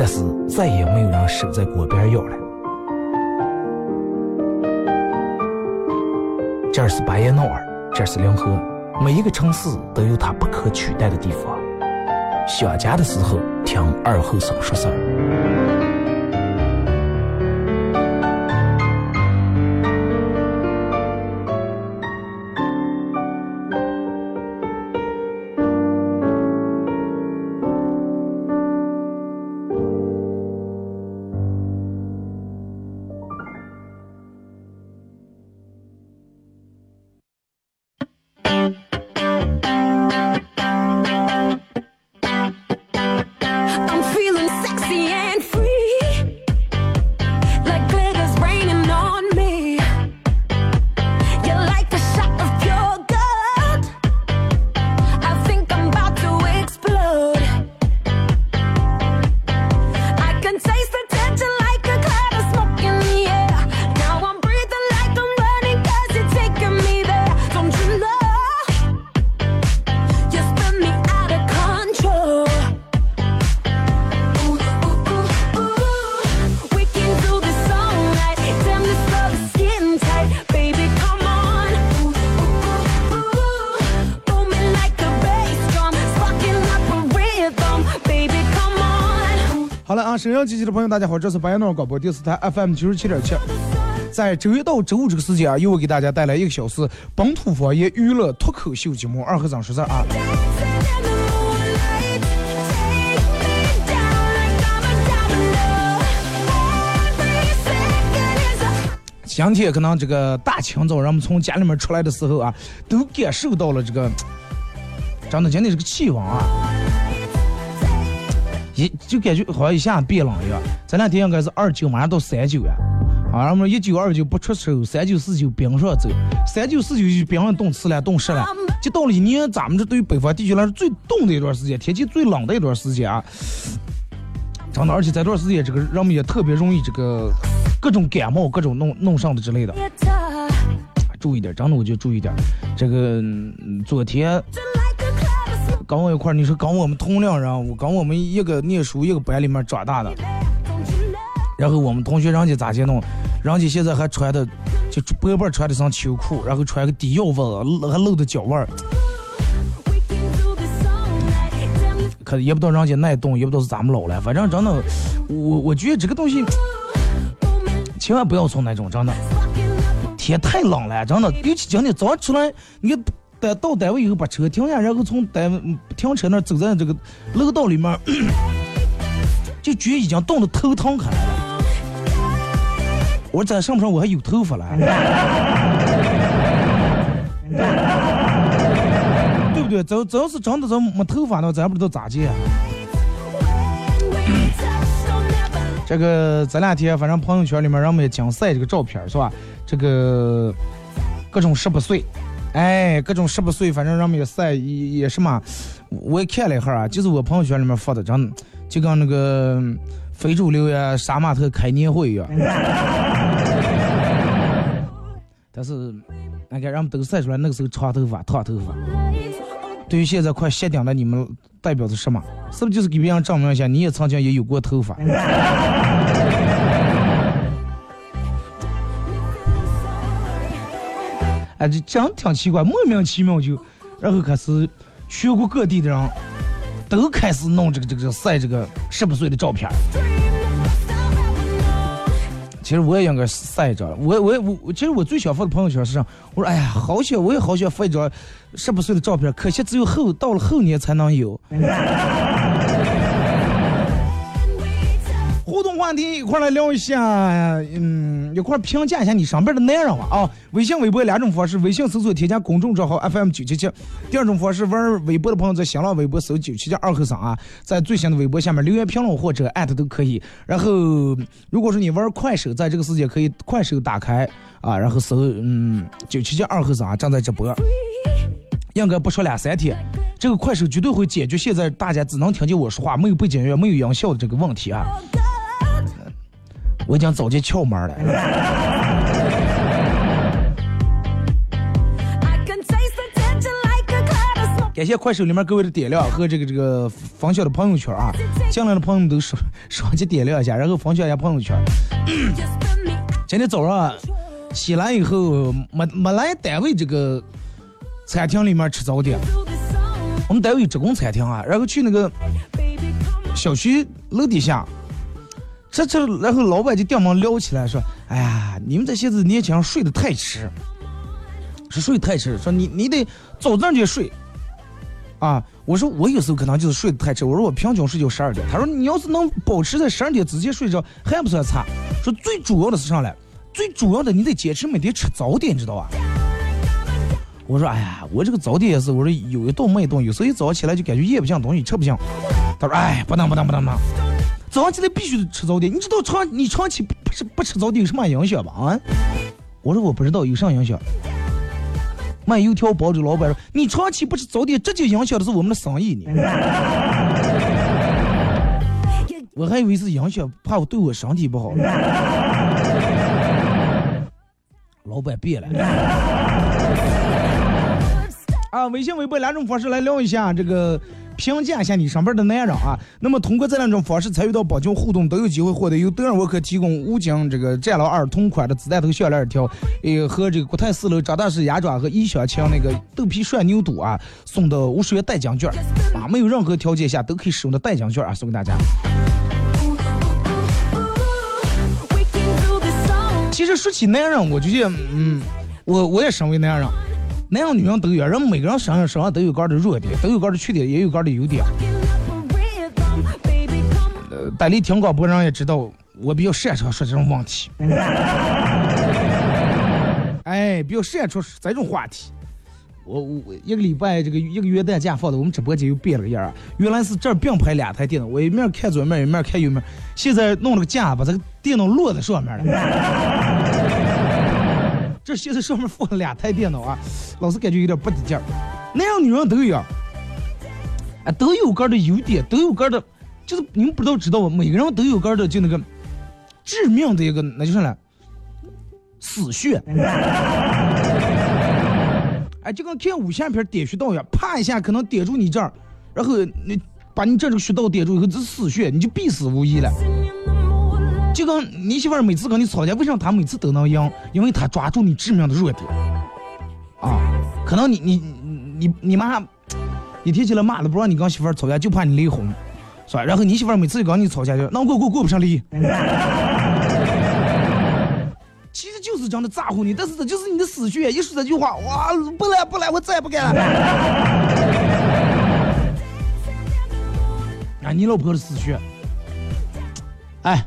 但是再也没有人守在锅边要了。这是巴彦淖尔。这是临河，每一个城市都有它不可取代的地方。想家的时候，听二后生说事儿。沈阳机器的朋友，大家好，这是白彦淖尔广播电视台 FM 九十七点七，在周一到周五这个时间啊，又会给大家带来一个小时本土方言娱乐脱口秀节目《二和尚说事儿》啊。今天可能这个大清早，人们从家里面出来的时候啊，都感受到了这个，真的今天这个气温啊。一就感觉好像一下变冷一样，这两天应该是二九，马上到三九呀，啊，我们一九二九不出手，三九四九冰上走，三九四九就冰上冻死了，冻湿了，就到了一年咱们这对于北方地区来说最冻的一段时间，天气最冷的一段时间啊，真的，而且这段时间这个人们也特别容易这个各种感冒，各种弄弄上的之类的，注意点，真的我就注意点，这个昨天。跟我一块儿，你说跟我们同龄人，我跟我们一个念书一个班里面长大的，然后我们同学人家咋去弄？人家现在还穿的就薄薄穿的上秋裤，然后穿个低腰袜，还露的脚腕儿，可也不知道人家耐冻，也不知道是咋么老了。反正真的，我我觉得这个东西千万不要从那种真的，天太冷了，真的，尤其今天早上出来，你。到到单位以后把车停下，然后从单位停车那走在这个楼道里面，就觉已经冻得头疼开来了。我说咱上不上我还有头发了？对不对？咱咱要是真的咱没头发呢，咱不知道咋接。这个这两天反正朋友圈里面人们也讲晒这个照片是吧？这个各种十八岁，哎，各种十八岁，反正人们也晒也也什么，我也看了一下啊，就是我朋友圈里面发的，真的就跟那个非主流呀、杀马特开年会一样。但是，那个人们都晒出来那个时候长头发、烫头发。对于现在快谢顶的你们，代表着什么？是不是就是给别人证明一下，你也曾经也有过头发？哎，这真挺奇怪，莫名其妙就，然后开始全国各地的人都开始弄这个这个晒这个十八岁的照片。其实我也应该晒一张，我我我，其实我最想发的朋友圈是啥，我说哎呀，好想我也好想发一张十八岁的照片，可惜只有后到了后年才能有。话题一块来聊一下，嗯，一块评价一下你上边的男人吧啊！微信、微博两种方式，微信搜索添加公众账号 FM 九七七；第二种方式，玩微博的朋友在新浪微博搜九七七二后三啊，在最新的微博下面留言评论或者艾特都可以。然后，如果说你玩快手，在这个时间可以快手打开啊，然后搜嗯九七七二后三啊正在直播，应该不说两三天，这个快手绝对会解决现在大家只能听见我说话，没有背景音乐、没有音效的这个问题啊。我已经早就窍门了。感谢快手里面各位的点亮和这个这个分享的朋友圈啊，进来的朋友们都双双击点亮一下，然后分享一下朋友圈。今天早上起来以后，没没来单位这个餐厅里面吃早点，我们单位有职工餐厅啊，然后去那个小区楼底下。这这，然后老板就电门撩起来说：“哎呀，你们这些子年轻人睡得太迟，是睡太迟。说你你得早点就睡。”啊，我说我有时候可能就是睡得太迟。我说我平均睡觉十二点。他说你要是能保持在十二点之前睡着，还不算差。说最主要的是啥嘞？最主要的你得坚持每天吃早点，知道吧？我说哎呀，我这个早点也是，我说有一顿没一顿，有时候一早起来就感觉咽不下东西，吃不下。他说哎，不能不能不能不能。早上起来必须得吃早点，你知道长你长期不吃不吃早点有什么影响吧？啊，我说我不知道有啥影响。卖油条包子老板说，你长期不吃早点，直接影响的是我们的生意呢。我还以为是影响，怕我对我身体不好。老板变了。啊，微信、微博两种方式来聊一下这个。评价一下你上班的男人啊，那么通过这两种方式参与到宝群互动，都有机会获得由德尔沃克提供五斤这个战狼二同款的子弹头项链一条，呃和这个国泰四楼张大师鸭爪和一小强那个豆皮涮牛肚啊送的五十元代金券啊，没有任何条件下都可以使用的代金券啊，送给大家。其实说起男人，我就觉得，嗯，我我也身为男人。男人女人都有，人每个人身上身上都有个的弱点，都有个的缺点，也有个的优点。呃，带你听广播人也知道，我比较擅长说这种问题。哎，比较擅长说这种话题。我我一个礼拜这个一个元旦假放的，我们直播间又变了个样儿。原来是这儿并排两台电脑，我一面看左面，一面看右面。现在弄了个架，把这个电脑摞在上面了。这现在上面放了两台电脑啊，老是感觉有点不得劲儿。男人女人都有，啊，都有个的优点，都有个的，就是你们不都知道吗？每个人都有个的，就那个致命的一个，那就是呢，死穴。哎，就跟看武侠片点穴道一样，啪一下可能点住你这儿，然后你把你这个穴道点住以后，这是死穴，你就必死无疑了。就跟你媳妇儿每次跟你吵架，为什么她每次都能赢？因为她抓住你致命的弱点。啊，可能你你你你妈一提起来骂了，不让你跟媳妇儿吵架，就怕你离婚，是吧？然后你媳妇儿每次跟你吵架，就那我过过不上离。其实就是这样的咋呼你，但是这就是你的死穴。一说这句话，哇，不来不来，我再也不干了。啊，你老婆的死穴。哎。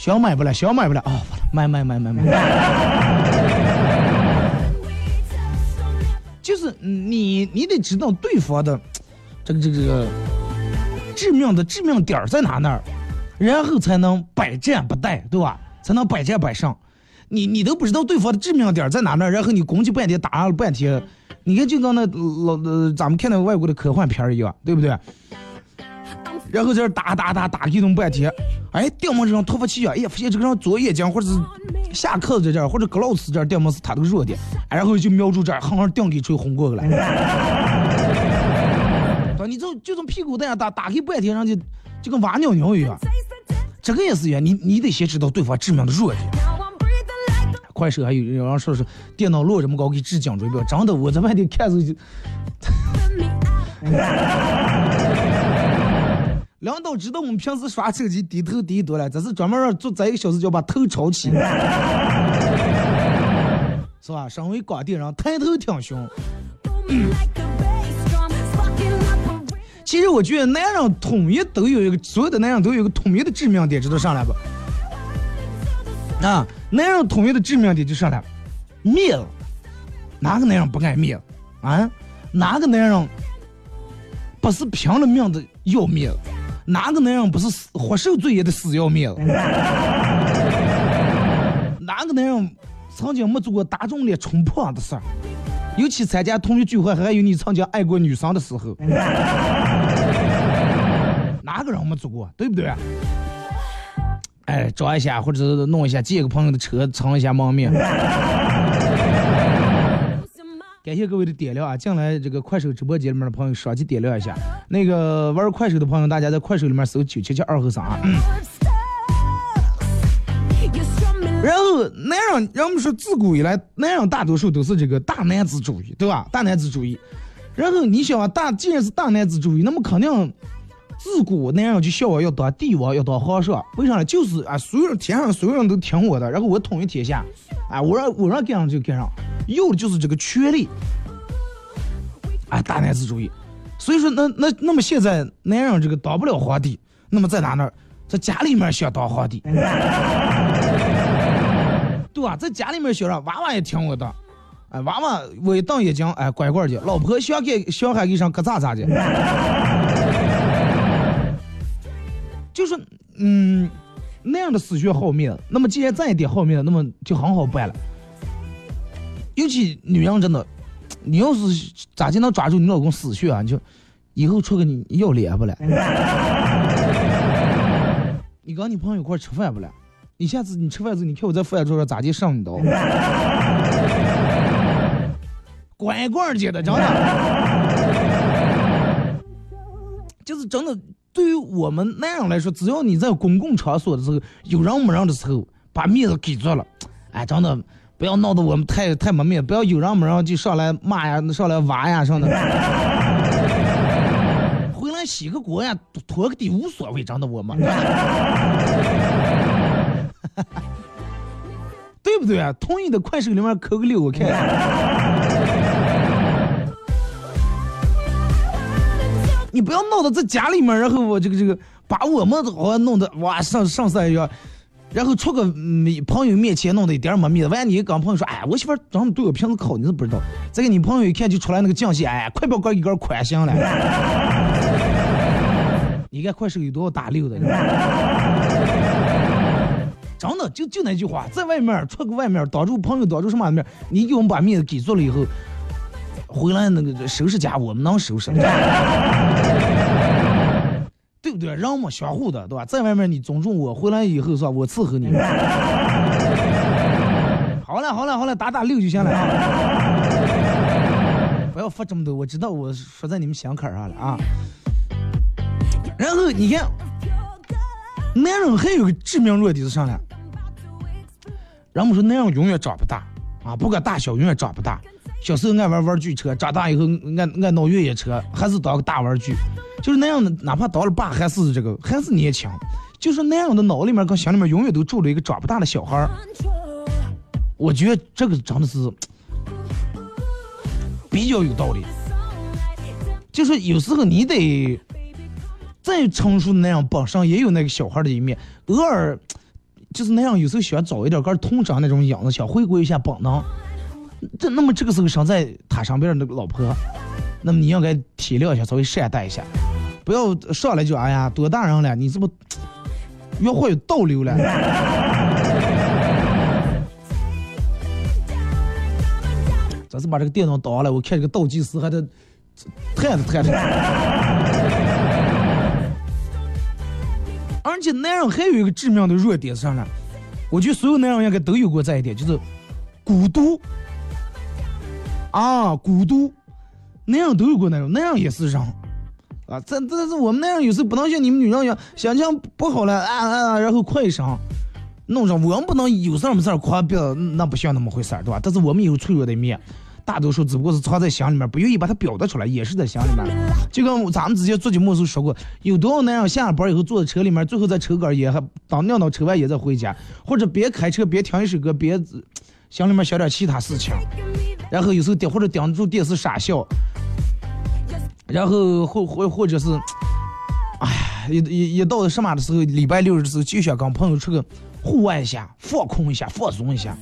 想买不了，想买不了啊！买买买买买。就是你你得知道对方的 这个这个这个致命的致命点在哪那儿，然后才能百战不殆，对吧？才能百战百胜。你你都不知道对方的致命点在哪那儿，然后你攻击半天打了半天，你看就跟那老呃咱们看那外国的科幻片儿一样，对不对？然后在这打打打打一通半天，哎，掉毛这上突发奇想，哎呀，发现这个人左眼睛或者是下颏子这儿或者胳老子这儿掉毛是他的弱点，然后就瞄住这儿，狠狠顶给锤轰过去了。对，你就就从屁股那样打打开半天，上去就跟挖尿尿一样。这个也是一样，你你得先知道对方致命的弱点。快手还有有人说是电脑落这么高给治颈椎病，真的，我在外地看着就。领导知道我们平时耍手机低头低多了，这是专门让做这一个小时就把头朝起，是吧？身为广电人，抬头挺胸。其实我觉得男人统一都有一个，所有的男人都有一个统一的致命点，知道上来不？啊，男人统一的致命点就上来，面子。哪个男人不爱面子啊？哪个男人不是拼了命的要面子？哪个男人不是死活受罪也得死要面子？哪个男人曾经没做过打肿脸充胖的事儿？尤其参加同学聚会，还有你曾经爱过女生的时候，哪个人没做过？对不对？哎，找一下，或者弄一下，借个朋友的车蹭一下蒙面。感谢各位的点亮啊！进来这个快手直播间里面的朋友，双击点亮一下。那个玩快手的朋友，大家在快手里面搜九七七二和三啊。然后男人，人们说自古以来，男人大多数都是这个大男子主义，对吧？大男子主义。然后你想啊，大既然是大男子主义，那么肯定自古男人就笑我要当帝王，要当皇上。为啥呢？就是啊，所有人天上所有人都听我的，然后我统一天下。啊，我让我让干上就干上，有的就是这个权利。啊，大男子主义。所以说，那那那么现在男人这个当不了皇帝，那么在哪呢？在家里面想当皇帝，对吧？在家里面想让娃娃也听我的，哎，娃娃我一瞪眼睛，哎，乖乖的。老婆想给小孩给上可咋咋的。嗯。那样的死穴好灭，那么既然再一点好灭，那么就很好办了。尤其女人真的，你要是咋就能抓住你老公死穴啊？你就以后出个你要脸不了？你跟 你朋友一块吃饭不了？你下次你吃饭时候，你看我在饭桌上咋就上你刀？乖乖接的，真的，就是真的。对于我们男人来说，只要你在公共场所的时候，有人没人的时候，把面子给足了，哎，真的不要闹得我们太太没面，不要有人没人就上来骂呀，上来挖呀，上的。回来洗个锅呀，拖个地无所谓，真的我们。对不对啊？同意的快手里面扣个六，我看。你不要闹到在家里面，然后我这个这个把我们好像弄得哇上上色一样，然后出个朋友面前弄得一点没面子。万一你跟朋友说，哎，我媳妇长得对我平时好，你都不知道。再给你朋友一看就出来那个酱蟹，哎，快把哥一根宽行了。你看快手有多少打六的？真的就就那句话，在外面出个外面，当着朋友当着什么面，你给我们把面子给足了以后。回来那个收拾家，我们能收拾，对不对？人嘛，相互的，对吧？在外面你尊重我，回来以后是吧？我伺候你。好了好了好了，打打六就行了！不要发这么多，我知道我说在你们心坎上了啊。然后你看，男人还有个致命弱点是啥呢？人们说男人永远长不大啊，不管大小，永远长不大。小时候爱玩玩具车，长大以后爱爱闹越野车，还是当个大玩具，就是那样的。哪怕当了爸，还是这个，还是年轻，就是那样的脑里面跟心里面永远都住着一个长不大的小孩儿。我觉得这个真的是比较有道理。就是有时候你得再成熟的那样，本身也有那个小孩的一面，偶尔就是那样，有时候想找一点跟通常那种样子，想回归一下本能。这那么这个时候生在他身边的老婆，那么你应该体谅一下，稍微善待一下，不要上来就哎呀多大人了，你这不越会倒流了。咱是把这个电脑倒下来，我看这个倒计时还得探着探着。而且男人还有一个致命的弱点是啥呢？我觉得所有男人应该都有过这一点，就是孤独。啊，孤独，那样都有过那种，那样也是人。啊，这这是我们那样有时候不能像你们女人一样，心情不好了啊啊，然后哭一声，弄上我们不能有事儿没事夸别人，那不像那么回事儿，对吧？但是我们有脆弱的一面。大多数只不过是藏在心里面，不愿意把它表达出来，也是在心里面。就跟咱们之前做节目时候说过，有多少男人下了班以后坐在车里面，最后在抽根烟，还当尿到车外也在回家，或者别开车别听一首歌，别心里面想点其他事情，然后有时候盯或者盯住电视傻笑，然后或或或者是，哎，一一一到什么的时候，礼拜六的时候就想跟朋友出去户外一下，放空一下，放松一下。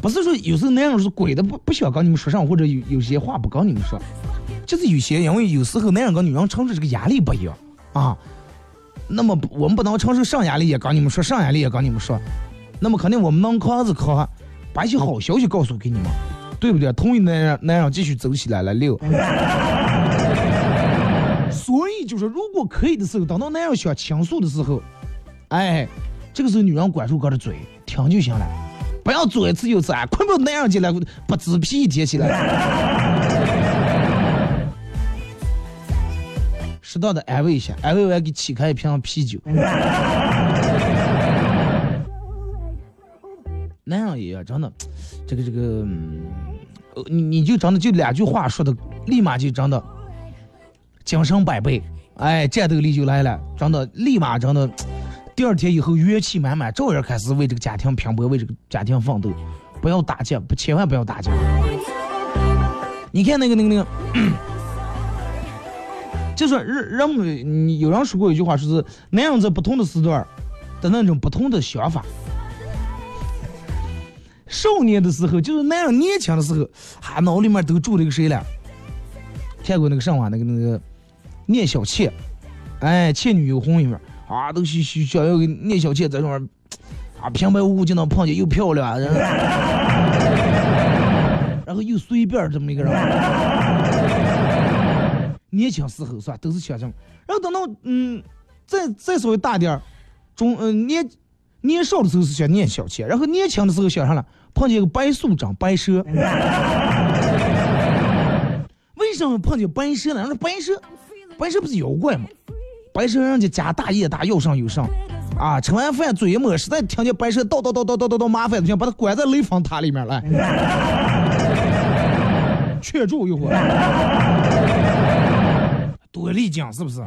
不是说有时候那样是鬼的不不想跟你们说上，或者有有些话不跟你们说，就是有些因为有时候男人跟女人承受这个压力不一样啊。那么我们不能承受上压力也跟你们说，上压力也跟你们说，那么肯定我们能扛是扛，把一些好消息告诉给你们，对不对？同意男人男人继续走起来了六。所以就是如果可以的时候，等到男人想倾诉的时候，哎，这个时候女人管住哥的嘴，听就行了。不要左一次又次啊！快把男人进来，把纸皮贴起来。适当的安慰一下，安慰完给沏开一瓶啤酒。男人也真的，这个这个，你你就真的就两句话说的，立马就真的精神百倍，哎，战斗力就来了，真的立马真的。第二天以后元气满满，照样开始为这个家庭拼搏，为这个家庭奋斗。不要打架，不千万不要打架。你看那个那个那个，就说人人们，有人说过一句话，说是男人在不同的时段的那种不同的想法。少年的时候，就是男人年轻的时候，还脑里面都住了个谁了？看过那个什么那个那个聂小倩，哎，《倩女幽魂》里面。啊，都需需想要给聂小倩在上面，啊，平白无故就能碰见又漂亮，然后又随便这么一个人，年轻时候是吧，都是想这么，然后等到嗯，再再稍微大点儿，中嗯年年少的时候是想聂小倩，然后年轻的时候想上了碰见个白素贞白蛇，为什么碰见白蛇呢？那白蛇，白蛇不是妖怪吗？白蛇人家家大业大，要上有上，啊，吃完饭嘴一抹，实在听见白蛇叨叨叨叨叨叨叨麻烦，就想把他关在雷峰塔里面来，劝住一会儿，多丽江是不是？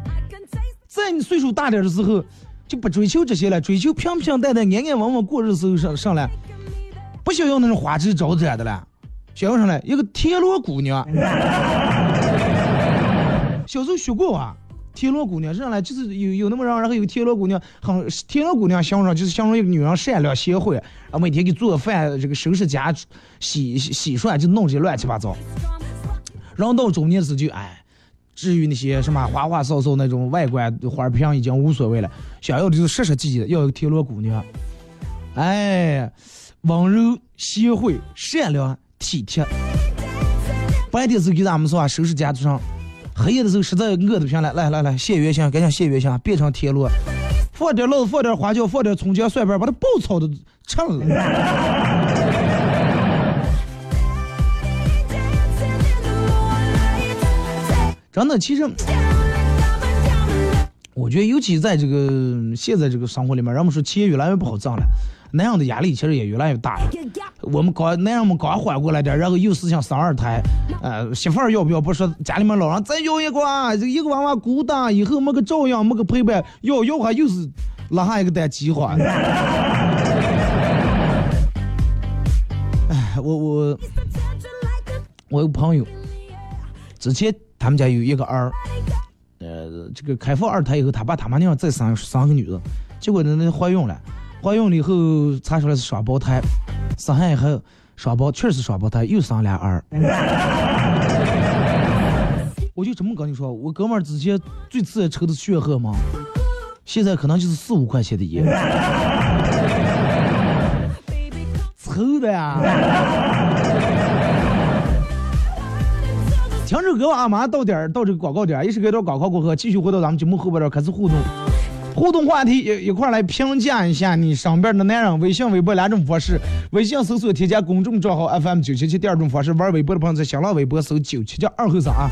在你岁数大点的时候，就不追求这些了，追求平平淡淡、安安稳稳过日子上上来，不想要那种花枝招展的了，想要上来一个田螺姑娘，小时候学过啊。田螺姑娘上来就是有有那么人，然后有田螺姑娘，很田螺姑娘形容就是形容一个女人善良贤惠，啊每天给做饭，这个收拾家，洗洗洗涮就弄这些乱七八糟。然后到中年时就哎，至于那些什么花花哨哨那种外观花瓶已经无所谓了，想要的就是实实际际的，要一个田螺姑娘，哎，温柔贤惠善良体贴。白天时候给咱们说收拾家具上。黑夜的时候实在饿的不行了，来来来，谢月香，赶紧谢月香，变成铁路，放点辣子，放点花椒，放点葱姜蒜瓣，把它爆炒的吃了。真的，其实我觉得，尤其在这个现在这个生活里面，人们说钱越来越不好挣了。那样的压力其实也越来越大了。我们刚那样们刚缓过来点，然后又是想生二胎，呃，媳妇儿要不要不说，家里面老人再要一个啊，这一个娃娃孤单，以后没个照应，没个陪伴，要要还又是拉下一个单计划。哎，我我我有朋友，之前他们家有一个儿，呃，这个开放二胎以后，他爸他妈娘再生生个女的。结果呢，那怀孕了，怀孕了以后查出来是双胞胎，生下以后双胞确实双胞胎，又生俩儿。我就这么跟你说，我哥们儿之前最次抽的血荷嘛，现在可能就是四五块钱的烟，抽的呀。听着歌吧，马上到点儿，到这个广告点儿，一时隔一段广告过后，继续回到咱们节目后边儿开始互动，互动话题一一块来评价一下你身边的男人。微信、微博两种方式，微信搜索添加公众账号 FM 九七七，第二种方式玩微博的朋友在新浪微博搜九七七二后三啊。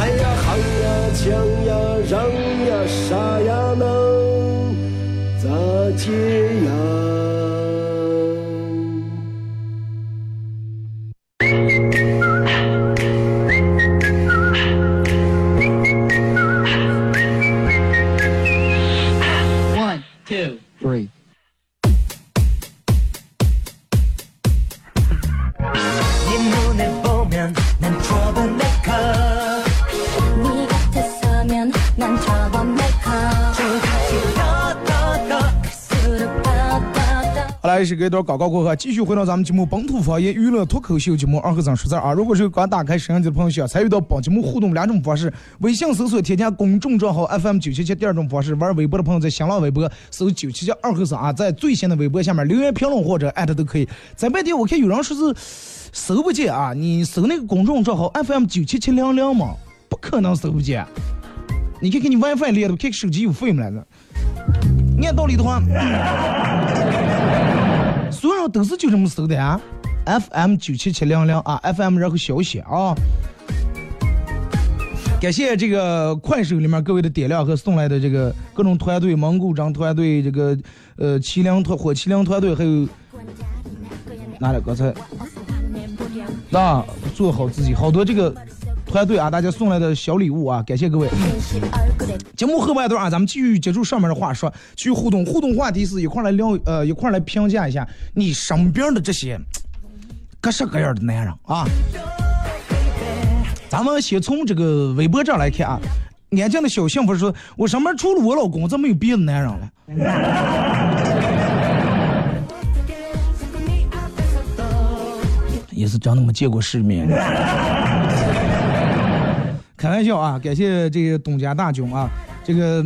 哎呀喊呀抢呀让呀啥呀能咋接呀？ 더好来，是隔一段广告过后，继续回到咱们节目《本土方言娱乐脱口秀》节目二和尚说事儿啊。如果是刚打开摄像机的朋友，想参与到本节目互动两种方式：微信搜索添加公众账号 FM 九七七；第二种方式，玩微博的朋友在新浪微博搜九七七二和尚啊，在最新的微博下面留言评论或者艾特都可以。在外地我看有人说是搜不见啊，你搜那个公众账号 FM 九七七零零嘛，不可能搜不见。你看看你 WiFi 连的，看看手机有费没来着？按道理的话。所有人都是就这么搜的啊，FM 九七七零零啊，FM 然后小写啊。感谢这个快手里面各位的点亮和送来的这个各种团队，蒙古章团队，这个呃麒麟团火麒麟团队，还有哪里刚才那做好自己，好多这个团队啊，大家送来的小礼物啊，感谢各位。节目后半段啊，咱们继续接触上面的话说，继续互动。互动话题是一块来聊，呃，一块来评价一下你身边的这些 各式各样的男人啊。咱们先从这个微博这来看啊，年轻的小幸福说，我身边除了我老公，再没有别的男人了。也是真的没见过世面。开玩笑啊！感谢这个东家大囧啊，这个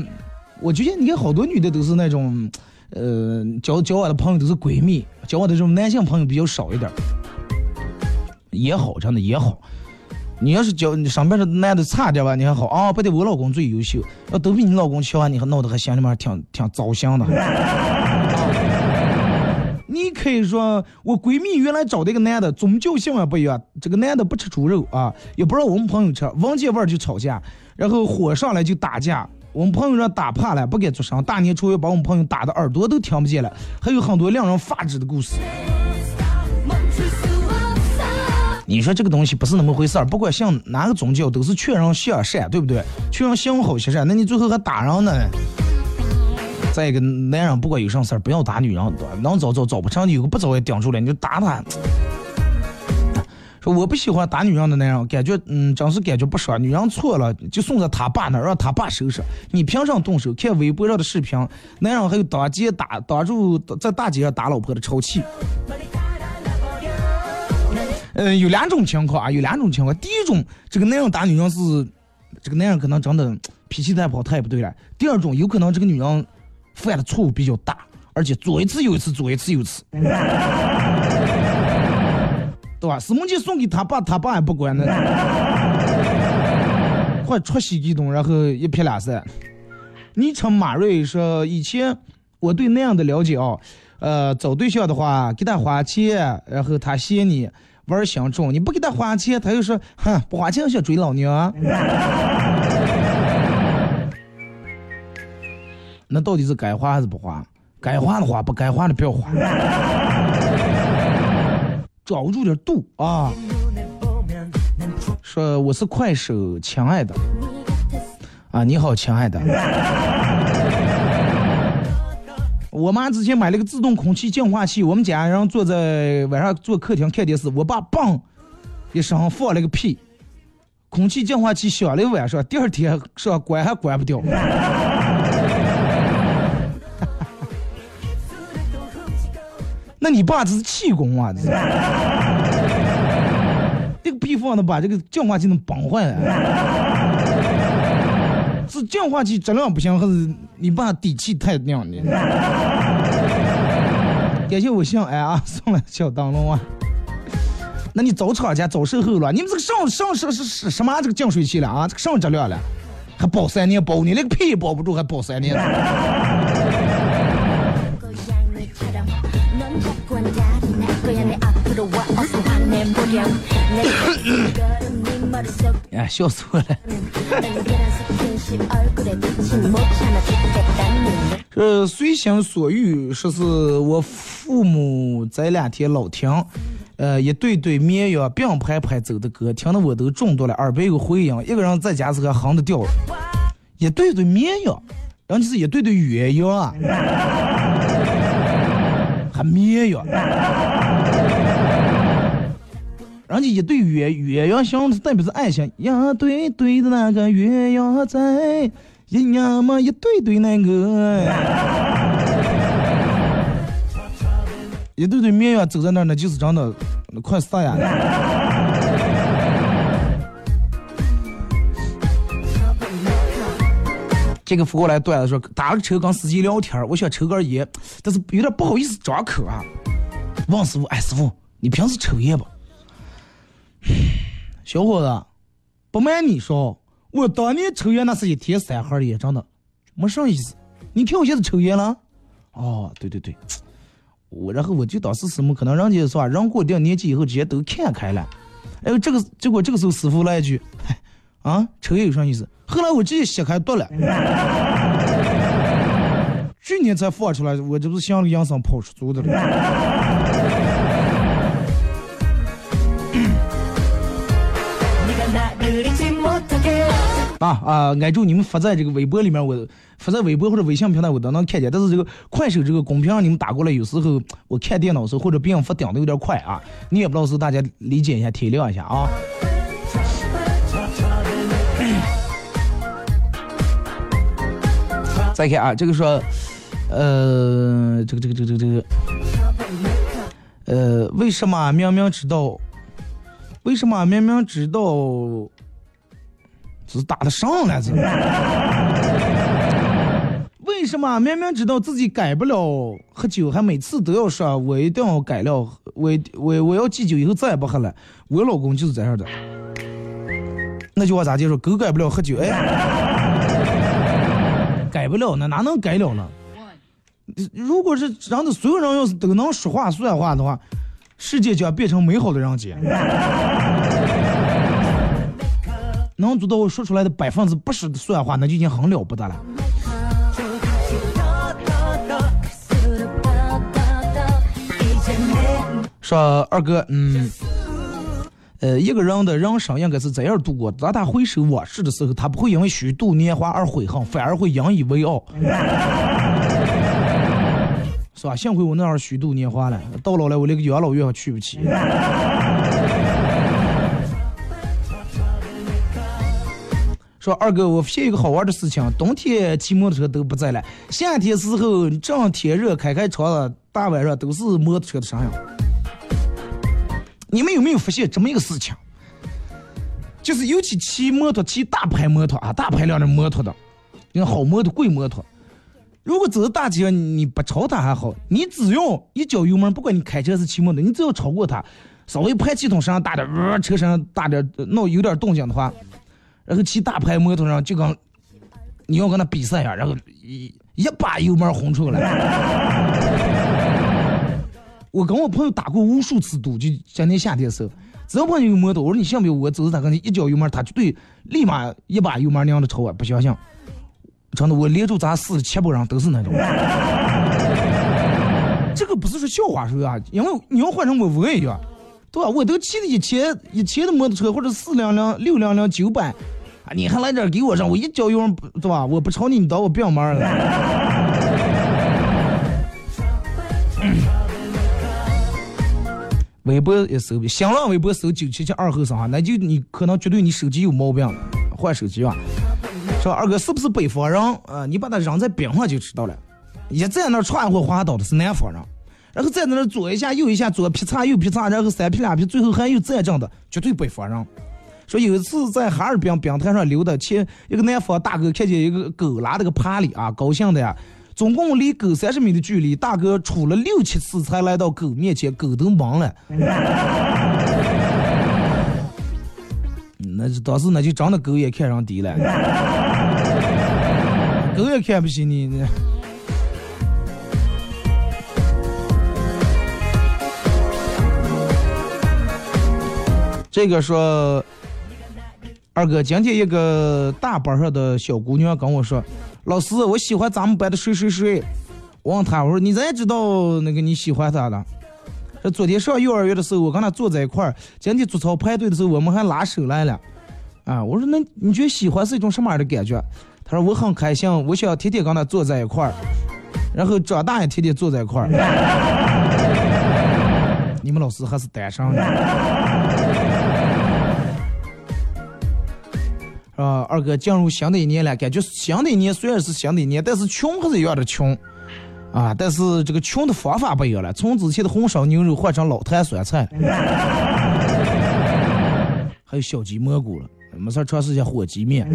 我觉得你看好多女的都是那种，呃，交交往的朋友都是闺蜜，交往的这种男性朋友比较少一点，也好，真的也好。你要是交你身边的男的差点吧，你还好啊，不得我老公最优秀，要都比你老公强，你还闹得还心里面挺挺糟心的。你可以说我闺蜜原来找的一个男的，宗教信仰不一样，这个男的不吃猪肉啊，也不让我们朋友吃，闻见味儿就吵架，然后火上来就打架，我们朋友让打怕了，不敢做声，大年初一把我们朋友打的耳朵都听不见了，还有很多令人发指的故事。你说这个东西不是那么回事儿，不管信哪个宗教，都是劝人向善，对不对？劝人行好行善，那你最后还打人呢？再一个，男人不管有啥事儿，不要打女人，能找找找不成，有个不找也顶住了，你就打他。说我不喜欢打女人的男人，感觉嗯，真是感觉不爽。女人错了，就送到他爸那，让他爸收拾。你凭什么动手？看微博上的视频，男人还有当街打，挡住在大街上打老婆的，超气。嗯，有两种情况啊，有两种情况。第一种，这个男人打女人是，这个男人可能真的脾气太不好，他也不对了。第二种，有可能这个女人犯的错误比较大，而且左一次右一次，左一次右一次，对吧？史梦杰送给他爸，他爸也不管呢，快出息激动，然后一撇两散。昵称马瑞说，以前我对那样的了解啊，呃，找对象的话，给他花钱，然后他嫌你。玩相中，你不给他花钱，他又说，哼，不花钱想追老娘。那到底是该花还是不花？该花的花，不该花的不要花，抓不住点度啊！说我是快手，亲爱的，啊，你好，亲爱的。我妈之前买了个自动空气净化器，我们家人坐在晚上坐客厅看电视，我爸嘣一声放了个屁，空气净化器响了一晚上，第二天说关还关不掉。那你爸这是气功啊？这是，这个屁放的把这个净化器能崩坏了。是净化器质量不行，还是你爸底气太亮呢？感谢我姓艾啊，送来小灯笼啊。那你找厂家找售后了？你们这个上上是是是什么这个净水器了啊？这个上质量了？还保三年保你那个屁也保不住，还保三年？哎笑死我了。这随心所欲说是我父母这两天老听呃一对对绵羊并排排走的歌听的我都中毒了耳背有回音一个人在家是个横的掉了。一对对绵羊然后就是一对对鸳鸯啊。还绵羊人家一对鸳鸳鸯相代表是爱情，一对对的那个鸳鸯在。一呀嘛一对对那个，一对对绵羊走在那儿，那就是真的快死呀！这个扶过来段子说，打个车跟司机聊天，我想抽根烟，但是有点不好意思张口啊。问师傅，哎，师傅，你平时抽烟不？小伙子，不瞒你说，我当年抽烟那是一天三盒烟，真的没啥意思。你看我现在抽烟了？哦，对对对，我然后我就当时什么，可能人家是吧，人过一定年纪以后，直接都看开了。哎呦，这个结果这个时候师傅来一句，啊，抽烟有啥意思？后来我直接掀开毒了。去年才放出来，我这不是像个养生跑出租的了。啊啊！挨住你们发在这个微博里面，我发在微博或者微信平台我都能看见。但是这个快手这个公屏上你们打过来，有时候我看电脑的时候或者别人发顶的有点快啊，你也不知道是大家理解一下、体谅一下啊。再看啊，这个说，呃，这个这个这个这个这个，呃，为什么明明知道，为什么明明知道？这是打的上来着。为什么明明知道自己改不了喝酒，还每次都要说我一定要改了，我我我要戒酒，以后再也不喝了。我老公就是这样的。那句话咋接说？狗改不了喝酒，哎，改不了，那哪能改了呢？如果是让的所有人要是都能说话算话的话，世界就要变成美好的人间。能做到我说出来的百分之八十的算话，那就已经很了不得了。说二哥，嗯，呃，一个人的人生应该是怎样度过？当他回首往事的时候，他不会因为虚度年华而悔恨，反而会引以为傲。是吧？幸亏我那会儿虚度年华了，到老了我连个养老院还去不起。说二哥，我发现一个好玩的事情，冬天骑摩托车都不在了，夏天时候这样天热，开开窗子，大晚上都是摩托车的声音。你们有没有发现这么一个事情？就是尤其骑摩托、骑大牌摩托啊，大排量的摩托的，那好摩托、贵摩托，如果走在大街上，你不超它还好，你只要一脚油门，不管你开车是骑摩托，你只要超过它，稍微排气筒声大点，呃，车身上大点，呃闹有点动静的话，然后骑大牌摩托上就跟你要跟他比赛呀、然后一一把油门轰出来。我跟我朋友打过无数次赌，就今年夏天的时候，只要碰见有摩托，我说你信不信我走着他跟前一脚油门，他绝对立马一把油门那样的抽啊，不相信。真的，我连住咱四十七拨人都是那种。这个不是说笑话说啊，因为你要换成我我也一样，对吧？我都骑的一千一千的摩托车或者四两两、六两两、九百，啊，你还来这儿给我上，我一脚油门，对吧？我不超你，你当我不要门儿了。微博也搜，新浪微博搜九七七二后生哈，那就你可能觉得你手机有毛病，换手机吧。说二哥是不是北方人？啊，你把它扔在冰上就知道了。一在那串或滑倒的是南方人，然后在那左一下右一下，左劈叉右劈叉，然后三劈两劈，最后还有再正的，绝对北方人。说有一次在哈尔滨冰滩上溜达，前一个南方大哥看见一个狗拉了个爬犁啊，高兴的呀。总共离狗三十米的距离，大哥杵了六七次才来到狗面前，狗都懵了。那当时那就真的狗也看上敌了，狗也看不起你。你这个说，二哥，今天一个大班上的小姑娘跟我说，老师，我喜欢咱们班的谁谁谁。我问她，我说你咋知道那个你喜欢他的？这昨天上幼儿园的时候，我跟他坐在一块儿。今天做操排队的时候，我们还拉手来了。啊，我说那你觉得喜欢是一种什么样的感觉？他说我很开心，我想天天跟他坐在一块儿，然后长大也天天坐在一块儿。你们老师还是单身的。啊，二哥进入新的一年了，感觉新的一年虽然是新的一年，但是穷还是一样的穷，啊，但是这个穷的方法不一样了，从之前的红烧牛肉换成老坛酸菜，还有小鸡蘑菇了，没事尝试一下火鸡面，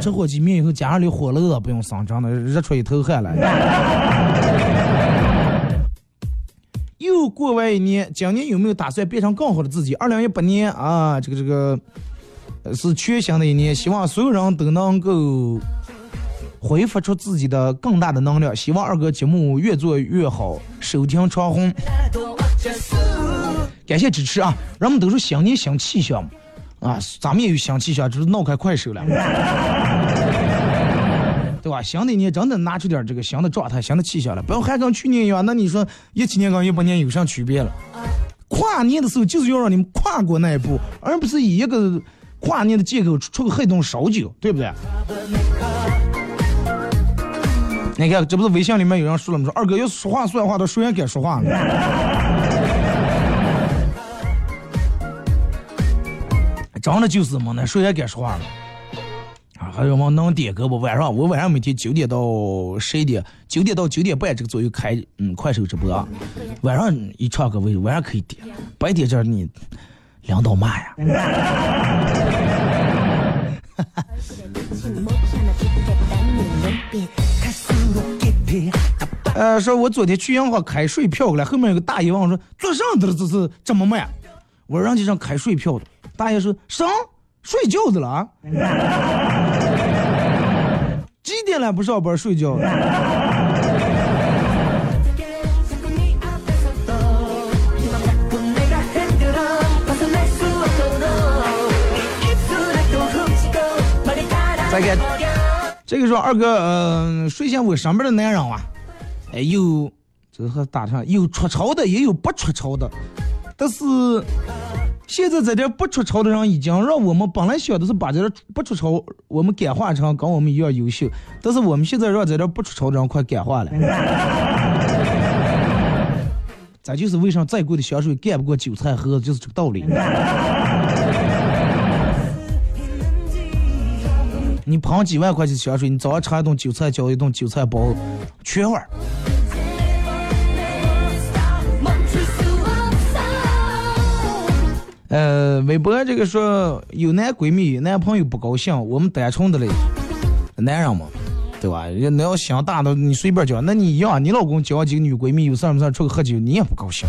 吃火鸡面以后加上点火漏，不用生长的，热出一头汗来。又过完一年，今年有没有打算变成更好的自己？二零一八年啊，这个这个。是全新的一年，希望所有人都能够挥发出自己的更大的能量。希望二哥节目越做越好，收听长虹。感谢支持啊！人们都说新年新气象，啊，咱们也有新气象，就是闹开快手了，对吧？新的一年真的拿出点这个新的状态、新的气象了，不要还跟去年一样。那你说一七年跟一八年有啥区别了？跨年的时候就是要让你们跨过那一步，而不是以一个。跨年的借口出个黑洞烧酒，对不对？你看，这不是微信里面有人说了吗？说二哥要说话算话，他谁也敢说话呢？真的就是么，那谁也敢说话了？啊，还有么能点歌不？晚上我晚上每天九点到十一点，九点到九点半这个左右开嗯快手直播，晚上一唱歌晚晚上可以点，白天这你。两道骂呀！呃，说我昨天去银行开税票了，后面有个大爷问我说：“做啥的了？这是这么慢？”我说：“让你上开税票的。”大爷说：“上睡觉的了？几点了不上班睡觉？”再给这个说二哥，嗯，睡前我上边的男人啊，哎，有这和打上有出潮的，也有不出潮的，但是现在在这不出潮的人已经让我们本来想的是把这点不出潮我们感化成跟我们一样优秀，但是我们现在让在这不出潮的人快感化了。咱就是为啥再贵的香水干不过韭菜盒子，就是这个道理。你喷几万块钱香水，你早上吃一顿韭菜浇一顿韭菜包，全味儿。呃，微博这个说有男闺蜜，男朋友不高兴，我们单纯的嘞，男人嘛，对吧？人那要想大的，你随便交，那你一样，你老公交几个女闺蜜，有事没事出去喝酒，你也不高兴。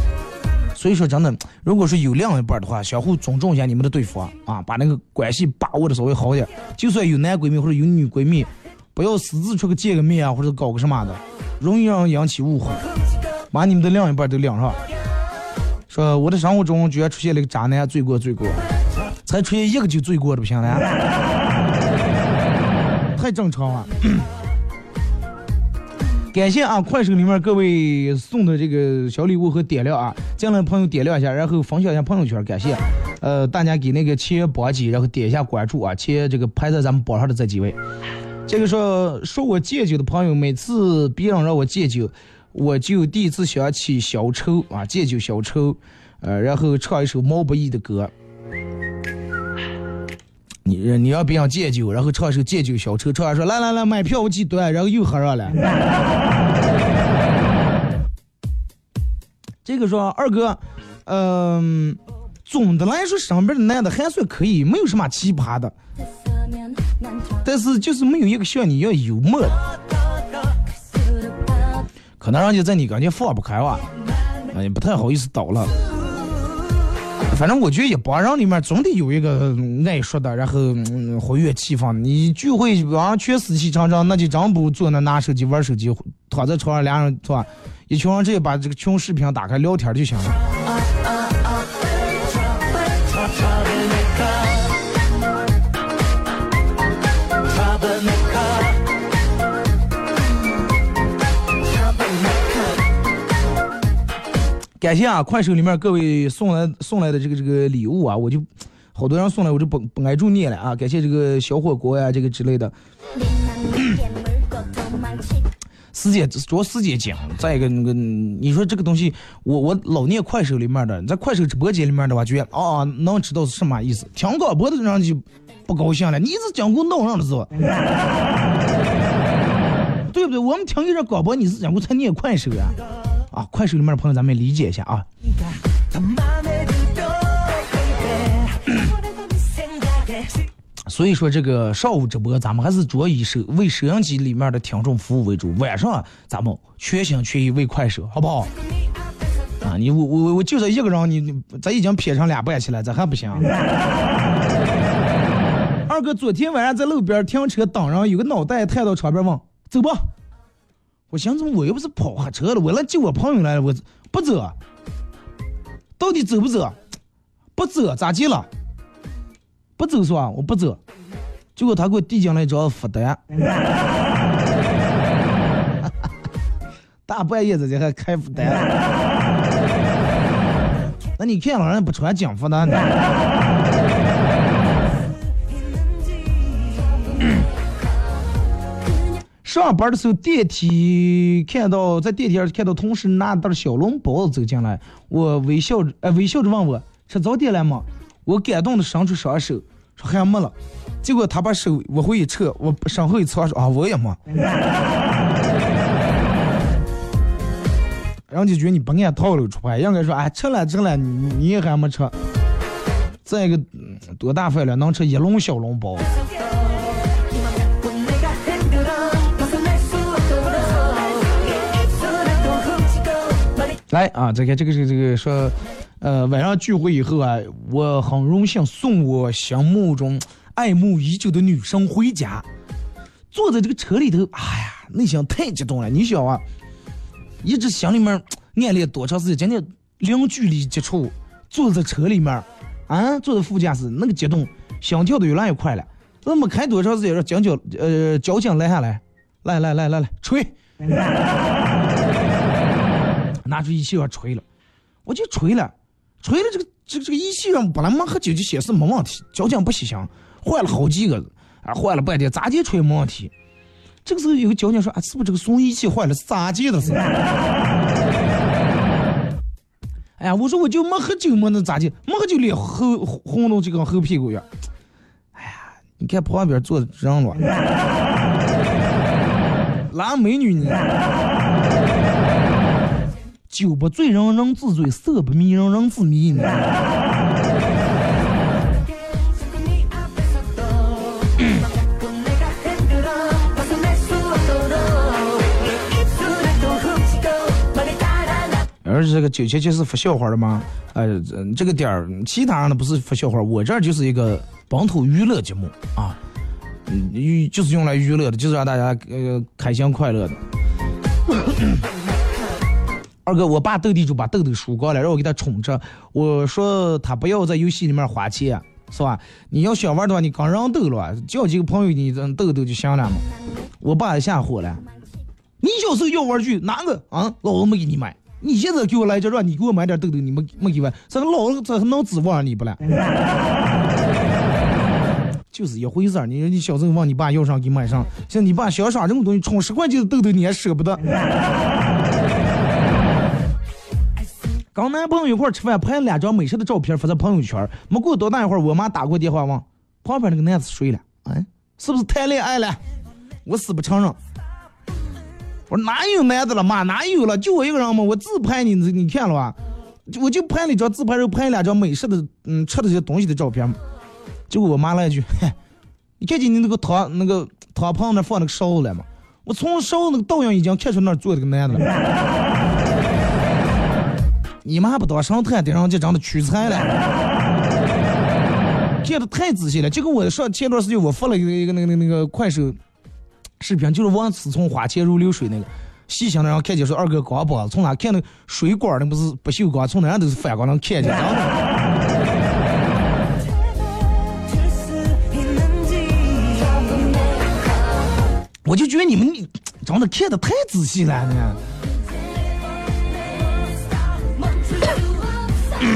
所以说，真的，如果说有另一半的话，相互尊重一下你们的对方啊，把那个关系把握的稍微好点。就算有男闺蜜或者有女闺蜜，不要私自出去见个面啊，或者搞个什么的，容易让人引起误会，把你们的另一半都领上。说我的生活中居然出现了一个渣男，罪过罪过，才出现一个就罪过的不行了，太正常了。感谢啊！快手里面各位送的这个小礼物和点亮啊，进来的朋友点亮一下，然后分享一下朋友圈，感谢。呃，大家给那个前榜几，然后点一下关注啊，前这个排在咱们榜上的这几位。这个说说我戒酒的朋友，每次别人让我戒酒，我就第一次想起小丑啊，戒酒小丑，呃，然后唱一首毛不易的歌。你你要别想戒酒，然后唱首戒酒小丑，唱完说来来来买票我几段，然后又喝上了。这个说二哥，嗯，总的来说，身边的男的还算可以，没有什么奇葩的，但是就是没有一个像你一样幽默的。可能人家在你跟前放不开吧，哎，不太好意思倒了。反正我觉得一帮人里面总得有一个爱说的，然后活跃气氛。你聚会完全死气沉沉，那就真不坐那拿手机玩手机，躺在床上俩人是吧？一群人直接把这个群视频打开聊天就行了。感谢啊，快手里面各位送来送来的这个这个礼物啊，我就好多人送来，我就不不挨住念了啊。感谢这个小火锅呀、这个之类的。师姐主要师姐讲，再一个那个，你说这个东西，我我老念快手里面的，在快手直播间里面的话，觉得啊能知道是什么意思。听广播的人就不高兴了，你是讲过闹人的是吧？对不对？我们听一人广播，你是讲过才念快手呀？啊，快手里面的朋友，咱们理解一下啊。所以说，这个上午直播咱们还是主要以收为收音机里面的听众服务为主，晚上咱们全心全意为快手，好不好？啊，你我我我就这一个人，你你咱已经撇成俩半去了，这还不行？二哥昨天晚上在路边停车等人，有个脑袋探到窗边问：“走吧。”我寻思我又不是跑黑车了，我来救我朋友来了，我不走。到底走不走？不走咋接了？不走是吧？我不走。结果他给我递进来一张罚单，大半夜的这还开罚单，那你看老人不穿警服呢？上班的时候，电梯看到在电梯上看到同事拿袋小笼包子走进来，我微笑着，哎，微笑着问我吃早点了吗？我感动的伸出双手说还没了，结果他把手往回一撤，我身后一侧说啊我也没，然后就觉得你不按套路出牌，应该说哎吃了吃了，你你也还没吃，再一个多大份量能吃一笼小笼包？来啊，这个这个这个这个说，呃，晚上聚会以后啊，我很荣幸送我心目中爱慕已久的女生回家。坐在这个车里头，哎呀，内心太激动了。你想啊，一直心里面暗恋多长时间？今天零距离接触，坐在车里面，啊，坐在副驾驶，那个激动，心跳的越来越快了。那么开多长时间？让交警，呃，交警拦下来，来来来来来，吹。拿出仪器要吹了，我就吹了，吹了这个这个这个仪器上本来没喝酒就显示没问题，交警不细心，换了好几个，啊换了半天咋地吹没问题。这个时候有个交警说啊，是不是这个送仪器坏了？是咋地的是？哎呀，我说我就没喝酒嘛，那咋地？没喝酒脸红红的就跟后屁股一样。哎呀，你看旁边坐的人了，哪美女呢？酒不醉人人自醉，色不迷人人自迷。而这个九七七是发笑话的吗？呃，这个点儿其他人的不是发笑话，我这儿就是一个本土娱乐节目啊，嗯，娱就是用来娱乐的，就是让大家呃开心快乐的。二哥，我爸斗地主把豆豆输光了，让我给他充着。我说他不要在游戏里面花钱，是吧？你要想玩的话，你跟人斗了，叫几个朋友你斗斗就行了嘛。我爸下火了，你小时候要玩具哪个啊？老子没给你买，你现在给我来这让你给我买点豆豆，你没没给我，这个老子这能指望你不了？就是一回事儿。你说你小时候问你爸要上给买上，像你爸想耍这种东西，充十块钱的豆豆你还舍不得。跟男朋友一块吃饭，拍了两张美食的照片发在朋友圈。没过多大一会儿，我妈打过电话问旁边那个男子睡了，哎，是不是谈恋爱了？我死不承认。我说哪有男的了妈，哪有了？就我一个人嘛，我自拍你，你看了吧？我就拍了一张自拍，然后拍两张美食的，嗯，吃的这些东西的照片。结果我妈来一句：“嘿，你看见你那个汤那个汤旁那放那个勺子了吗？我从勺子那个倒影已经看出那坐这个男的了。你们还不当上台，得让这长得屈才了。看的太仔细了，就跟我上前段时间我发了一个一个那个那个那个快手视频，就是王思聪花钱如流水那个，细心的然后看见说二哥光膀子，从哪看那水管那不是不锈钢，从哪都是反光能看见，真的。我就觉得你们长得看的太仔细了，你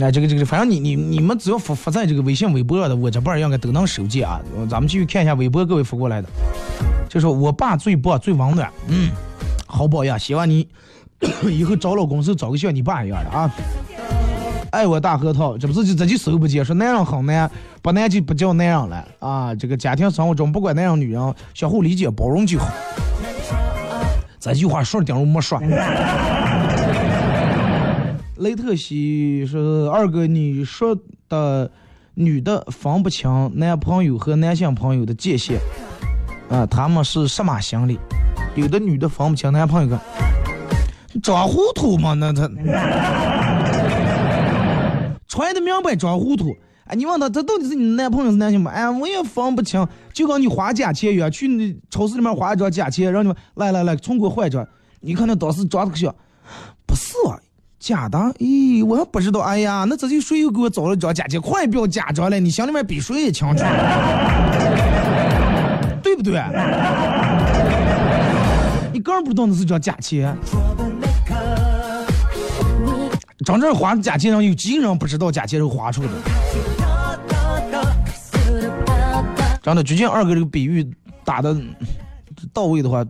哎，这个这个，反正你你你们只要发发在这个微信、微博的，我这边应该都能收见啊。咱们继续看一下微博各位发过来的，就说我爸最棒、最温暖，嗯，好榜样，希望你 以后找老公时候找个像你爸一样的啊。爱我大核桃，这不是就这就手不接，说男人很难，不难就不叫男人了啊。这个家庭生活中，不管男人女人，相互理解包容就好。这句话说顶我没说。雷特西说：“二哥，你说的女的分不清男朋友和男性朋友的界限，啊，他们是什么心理？有的女的分不清男朋友跟装糊涂嘛？那他揣的明白装糊涂。哎，你问他，他到底是你男朋友是男性吗？哎，我也分不清，就跟你花假钱一样，去那超市里面花一张假钱，让你们来来来，重给我换一张。你看那当时装的可像，不是啊。”假的？咦，我还不知道。哎呀，那这就谁又给我找了张假钱？快不要假装了，你心里面比谁也清楚，对不对？你根本不知道那是张假钱，真正花假钱人有几个人不知道假钱是花出的？真的，最近二哥这个比喻打的到位的话，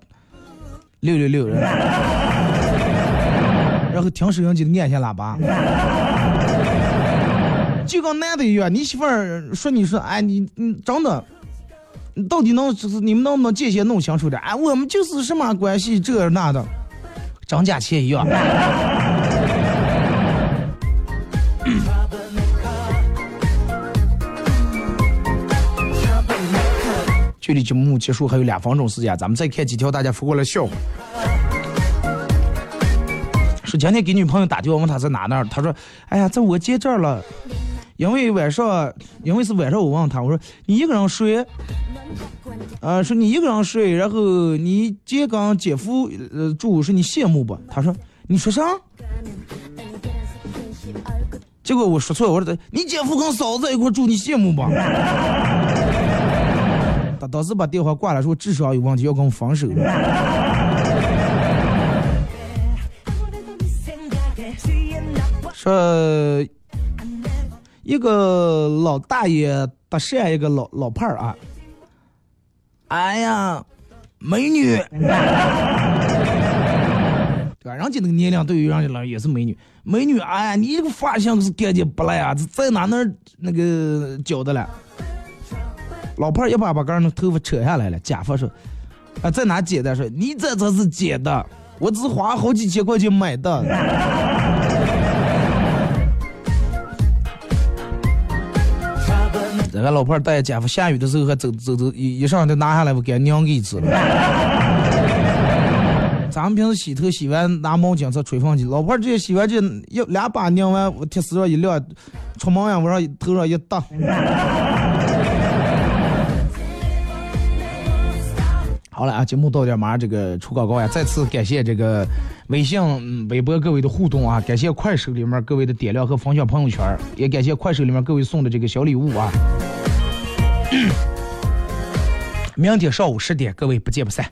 六六六。然后听收音机的按下喇叭，就跟男的一样，你媳妇儿说你说，哎，你你真的，你到底能就是你们能不能界限弄清楚点？哎，我们就是什么关系，这那的，张假钱一样。距离节目结束还有两分钟时间，咱们再看几条大家发过来笑话。说前天给女朋友打电话问她在哪那儿，她说：“哎呀，在我姐这儿了。”因为晚上，因为是晚上，我问她，我说：“你一个人睡？”啊，说你一个人睡，然后你姐跟姐夫呃住，说你羡慕不？她说：“你说啥？”结果我说错了，我说：“你姐夫跟嫂子在一块住，你羡慕不？” 他当时把电话挂了，说智商有问题，要跟我分手。说一个老大爷搭讪一个老老伴儿啊，哎呀，美女，对吧？人家那个年龄对于人家来也是美女，美女，哎呀，你这个发型是干净不赖啊，在哪那那个教的了？老派儿一把把刚那头发扯下来了，假发说，啊，在哪剪的？说你这才是剪的，我只是花好几千块钱买的。这个老婆带姐夫下雨的时候还走走走，一一上就拿下来，我给娘给吃了。咱们平时洗头洗完拿毛巾擦吹风机，老婆直接洗完这一两把拧完，我贴身上一晾，出门呀往上头上一搭。好了啊，节目到点，马上这个出广告呀！再次感谢这个微信、微博各位的互动啊，感谢快手里面各位的点亮和分享朋友圈，也感谢快手里面各位送的这个小礼物啊！明天上午十点，各位不见不散。